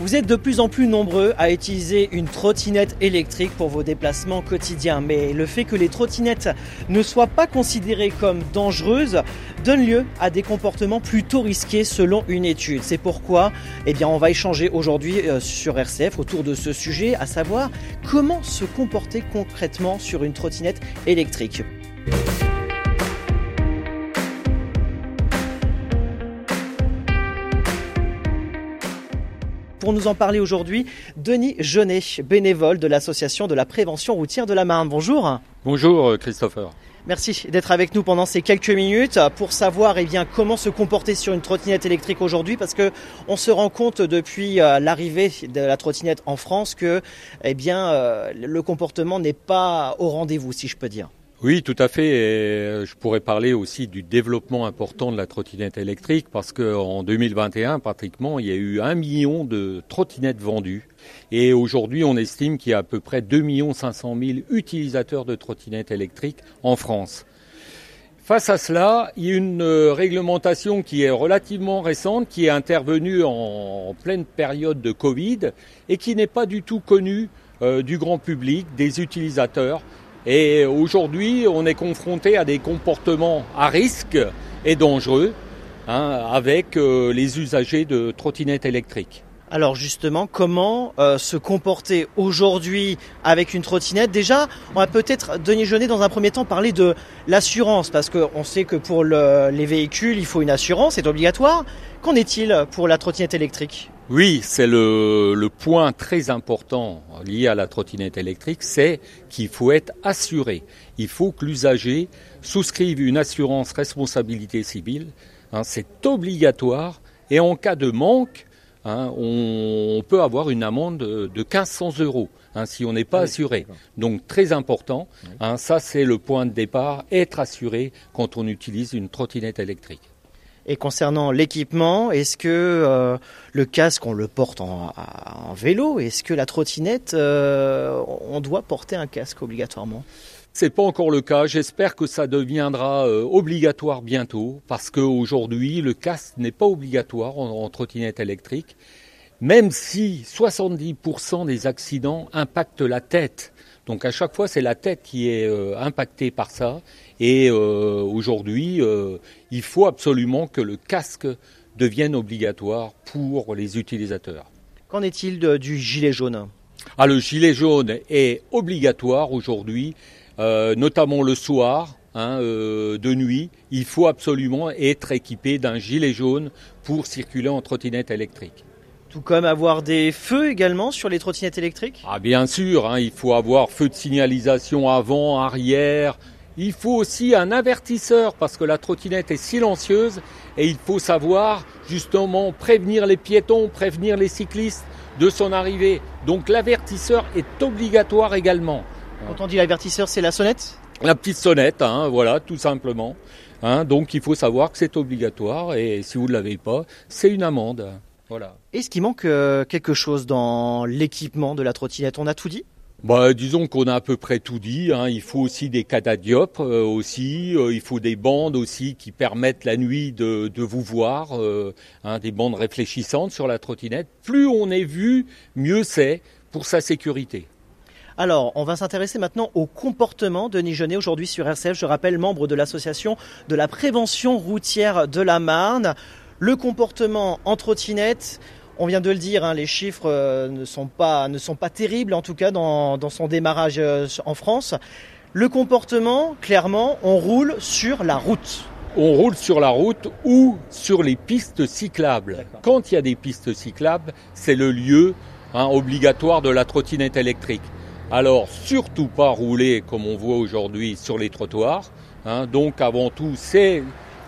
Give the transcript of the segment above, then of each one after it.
Vous êtes de plus en plus nombreux à utiliser une trottinette électrique pour vos déplacements quotidiens, mais le fait que les trottinettes ne soient pas considérées comme dangereuses donne lieu à des comportements plutôt risqués selon une étude. C'est pourquoi eh bien, on va échanger aujourd'hui euh, sur RCF autour de ce sujet, à savoir comment se comporter concrètement sur une trottinette électrique. Pour nous en parler aujourd'hui, Denis Jeunet, bénévole de l'association de la prévention routière de la Marne. Bonjour. Bonjour Christopher. Merci d'être avec nous pendant ces quelques minutes pour savoir eh bien, comment se comporter sur une trottinette électrique aujourd'hui parce que on se rend compte depuis euh, l'arrivée de la trottinette en France que eh bien, euh, le comportement n'est pas au rendez-vous si je peux dire. Oui, tout à fait. Euh, je pourrais parler aussi du développement important de la trottinette électrique parce qu'en 2021, pratiquement, il y a eu un million de trottinettes vendues. Et aujourd'hui, on estime qu'il y a à peu près 2 500 000 utilisateurs de trottinettes électriques en France. Face à cela, il y a une euh, réglementation qui est relativement récente, qui est intervenue en pleine période de Covid et qui n'est pas du tout connue euh, du grand public, des utilisateurs. Et aujourd'hui, on est confronté à des comportements à risque et dangereux hein, avec euh, les usagers de trottinettes électriques. Alors justement, comment euh, se comporter aujourd'hui avec une trottinette? Déjà, on va peut-être, Denis Jeunet, dans un premier temps, parler de l'assurance, parce qu'on sait que pour les véhicules, il faut une assurance, c'est obligatoire. Qu'en est-il pour la trottinette électrique? Oui, c'est le, point très important lié à la trottinette électrique, c'est qu'il faut être assuré. Il faut que l'usager souscrive une assurance responsabilité civile. Hein, c'est obligatoire. Et en cas de manque, hein, on, peut avoir une amende de 1500 euros hein, si on n'est pas assuré. Donc très important. Hein, ça, c'est le point de départ. Être assuré quand on utilise une trottinette électrique. Et concernant l'équipement, est-ce que euh, le casque, on le porte en, vélo? Est-ce que la trottinette, euh, on doit porter un casque obligatoirement? C'est pas encore le cas. J'espère que ça deviendra euh, obligatoire bientôt parce qu'aujourd'hui, le casque n'est pas obligatoire en, trottinette électrique, même si 70% des accidents impactent la tête. Donc à chaque fois, c'est la tête qui est impactée par ça. Et euh, aujourd'hui, euh, il faut absolument que le casque devienne obligatoire pour les utilisateurs. Qu'en est-il du gilet jaune? Ah, Le gilet jaune est obligatoire aujourd'hui, euh, notamment le soir. Hein, de nuit, il faut absolument être équipé d'un gilet jaune pour circuler en trottinette électrique. Tout comme avoir des feux également sur les trottinettes électriques? Ah bien sûr, hein, il faut avoir feu de signalisation avant, arrière, il faut aussi un avertisseur parce que la trottinette est silencieuse et il faut savoir justement prévenir les piétons, prévenir les cyclistes de son arrivée. Donc l'avertisseur est obligatoire également. Quand on dit l'avertisseur, c'est la sonnette La petite sonnette, hein, voilà, tout simplement. Hein, donc il faut savoir que c'est obligatoire et si vous ne l'avez pas, c'est une amende. Voilà. Est-ce qu'il manque euh, quelque chose dans l'équipement de la trottinette? On a tout dit? Bah, disons qu'on a à peu près tout dit. Hein. Il faut aussi des catadiopes euh, aussi. Euh, il faut des bandes aussi qui permettent la nuit de, de vous voir. Euh, hein, des bandes réfléchissantes sur la trottinette. Plus on est vu, mieux c'est pour sa sécurité. Alors, on va s'intéresser maintenant au comportement de Nigenet aujourd'hui sur RCF. Je rappelle, membre de l'association de la prévention routière de la Marne. Le comportement en trottinette, on vient de le dire, hein, les chiffres euh, ne, sont pas, ne sont pas terribles, en tout cas dans, son démarrage euh, en France. Le comportement, clairement, on roule sur la route. On roule sur la route ou sur les pistes cyclables. Quand il y a des pistes cyclables, c'est le lieu hein, obligatoire de la trottinette électrique. Alors, surtout pas rouler comme on voit aujourd'hui sur les trottoirs. Hein. donc, avant tout, c'est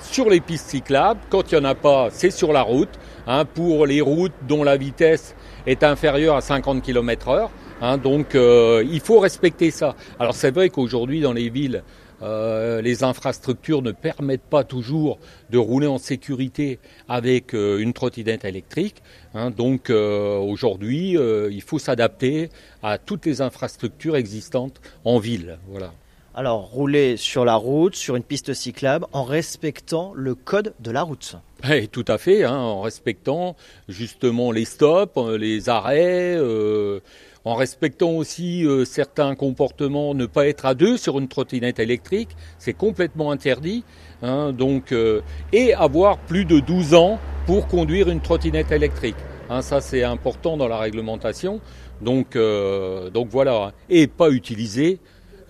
sur les pistes cyclables. Quand il n'y en a pas, c'est sur la route. Hein, pour les routes dont la vitesse est inférieure à 50 km heure. Hein, donc euh, il faut respecter ça. Alors c'est vrai qu'aujourd'hui dans les villes, euh, les infrastructures ne permettent pas toujours de rouler en sécurité avec euh, une trottinette électrique. Hein. donc aujourd'hui, il faut s'adapter à toutes les infrastructures existantes en ville. Voilà. Alors, rouler sur la route, sur une piste cyclable, en respectant le code de la route. Oui, tout à fait, hein, en respectant justement les stops, euh, les arrêts, euh, en respectant aussi euh, certains comportements, ne pas être à deux sur une trottinette électrique, c'est complètement interdit. Hein, donc, et avoir plus de 12 ans pour conduire une trottinette électrique. Hein, ça, c'est important dans la réglementation. Donc, donc voilà, et pas utiliser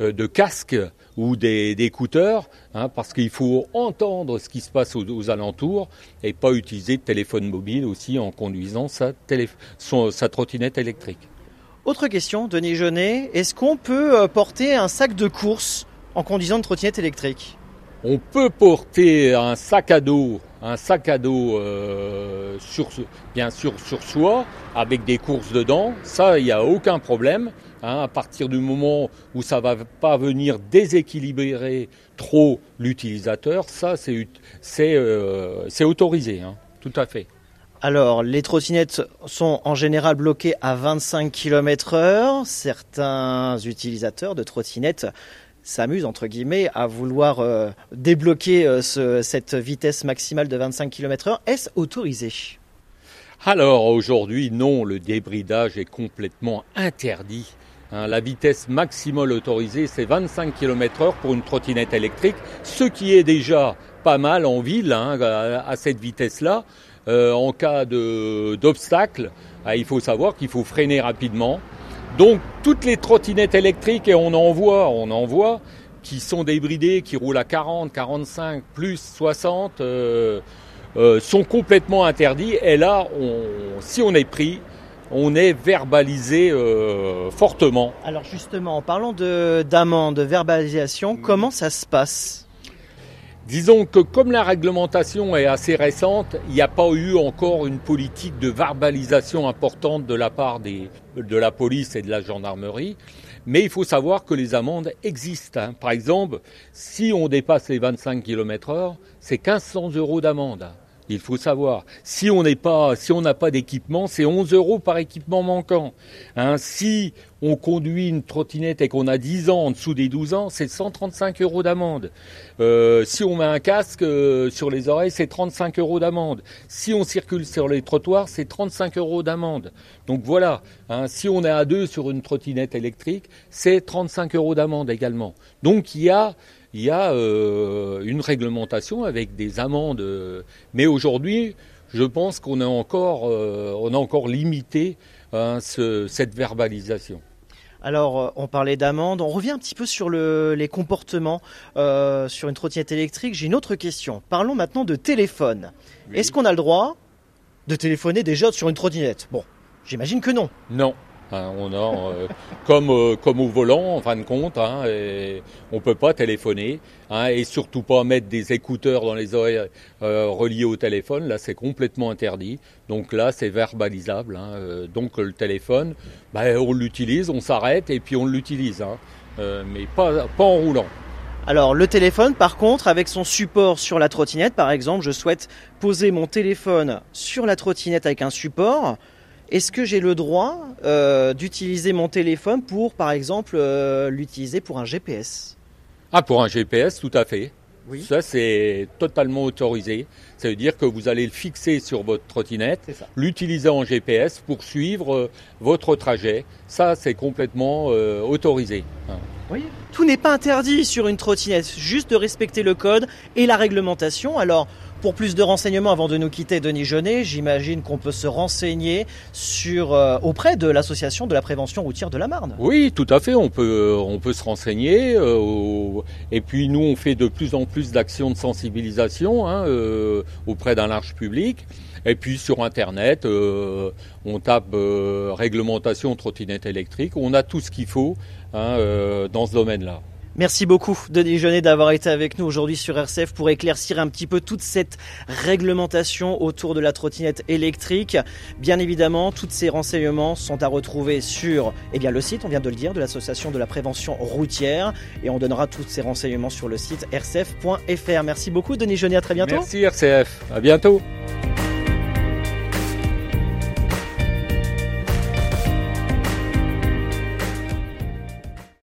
de casques ou d'écouteurs, hein, parce qu'il faut entendre ce qui se passe aux, alentours et pas utiliser de téléphone mobile aussi en conduisant sa, sa trottinette électrique. Autre question, Denis Jeunet, est-ce qu'on peut euh, porter un sac de course en conduisant une trottinette électrique? On peut porter un sac à dos, un sac à dos euh, sur, bien sûr sur soi, avec des courses dedans, ça il n'y a aucun problème. Hein, à partir du moment où ça va pas venir déséquilibrer trop l'utilisateur, ça c'est euh, autorisé, hein, tout à fait. Alors, les trottinettes sont en général bloquées à 25 km/h. Certains utilisateurs de trottinettes s'amusent entre guillemets à vouloir euh, débloquer euh, cette vitesse maximale de 25 km/h. Est-ce autorisé? Alors aujourd'hui, non, le débridage est complètement interdit Hein, la vitesse maximale autorisée, c'est 25 km/h pour une trottinette électrique, ce qui est déjà pas mal en ville hein, à, cette vitesse-là. Euh, en cas d'obstacle, ah, il faut savoir qu'il faut freiner rapidement. Donc toutes les trottinettes électriques, et on en voit, on en voit, qui sont débridées, qui roulent à 40, 45, plus 60, euh, euh, sont complètement interdits. Et là, si on est pris, on est verbalisé euh, fortement. Alors justement, en parlant d'amende, de, verbalisation, comment ça se passe? Disons que comme la réglementation est assez récente, il n'y a pas eu encore une politique de verbalisation importante de la part des, de la police et de la gendarmerie. Mais il faut savoir que les amendes existent. Hein. Par exemple, si on dépasse les 25 km heure, c'est 1500 euros d'amende. Il faut savoir, si on n'a pas d'équipement, c'est 11 euros par équipement manquant. Hein, si on conduit une trottinette et qu'on a 10 ans en dessous des 12 ans, c'est 135 euros d'amende. Euh, si on met un casque euh, sur les oreilles, c'est 35 euros d'amende. Si on circule sur les trottoirs, c'est 35 euros d'amende. Donc voilà, hein, si on est à deux sur une trottinette électrique, c'est 35 euros d'amende également. Donc il y a il y a euh, une réglementation avec des amendes. mais aujourd'hui, je pense qu'on a encore, euh, on a encore limité hein, cette verbalisation. Alors, euh, on parlait d'amende. On revient un petit peu sur les comportements sur une trottinette électrique. J'ai une autre question. Parlons maintenant de téléphone. Est-ce qu'on a le droit de téléphoner déjà sur une trottinette? Bon, j'imagine que non. Non. Hein, on euh, comme, euh, comme au volant, en fin de compte, hein, on ne peut pas téléphoner hein, et surtout pas mettre des écouteurs dans les oreilles euh, reliés au téléphone. Là, c'est complètement interdit. Donc là, c'est verbalisable. donc le téléphone, bah, on l'utilise, on s'arrête et puis on l'utilise, mais pas, pas en roulant. Alors le téléphone, par contre, avec son support sur la trottinette, par exemple, je souhaite poser mon téléphone sur la trottinette avec un support. Est-ce que j'ai le droit euh, d'utiliser mon téléphone pour, par exemple, euh, l'utiliser pour un GPS Ah, pour un GPS, tout à fait. Oui. Ça, c'est totalement autorisé. Ça veut dire que vous allez le fixer sur votre trottinette, l'utiliser en GPS pour suivre euh, votre trajet. Ça, c'est complètement autorisé. Hein. Oui. Tout n'est pas interdit sur une trottinette, juste de respecter le code et la réglementation. Alors, pour plus de renseignements avant de nous quitter, Denis Jeunet, j'imagine qu'on peut se renseigner sur, euh, auprès de l'association de la prévention routière de la Marne. Oui, tout à fait, on peut, euh, on peut se renseigner. Euh, et puis nous, on fait de plus en plus d'actions de sensibilisation hein, auprès d'un large public. Et puis sur Internet, on tape réglementation trottinette électrique. On a tout ce qu'il faut hein, dans ce domaine-là. Merci beaucoup Denis Jeunet d'avoir été avec nous aujourd'hui sur RCF pour éclaircir un petit peu toute cette réglementation autour de la trottinette électrique. Bien évidemment, tous ces renseignements sont à retrouver sur eh bien, le site, on vient de le dire, de l'association de la prévention routière et on donnera tous ces renseignements sur le site rcf.fr. Merci beaucoup Denis Jeunet, à très bientôt. Merci RCF, à bientôt.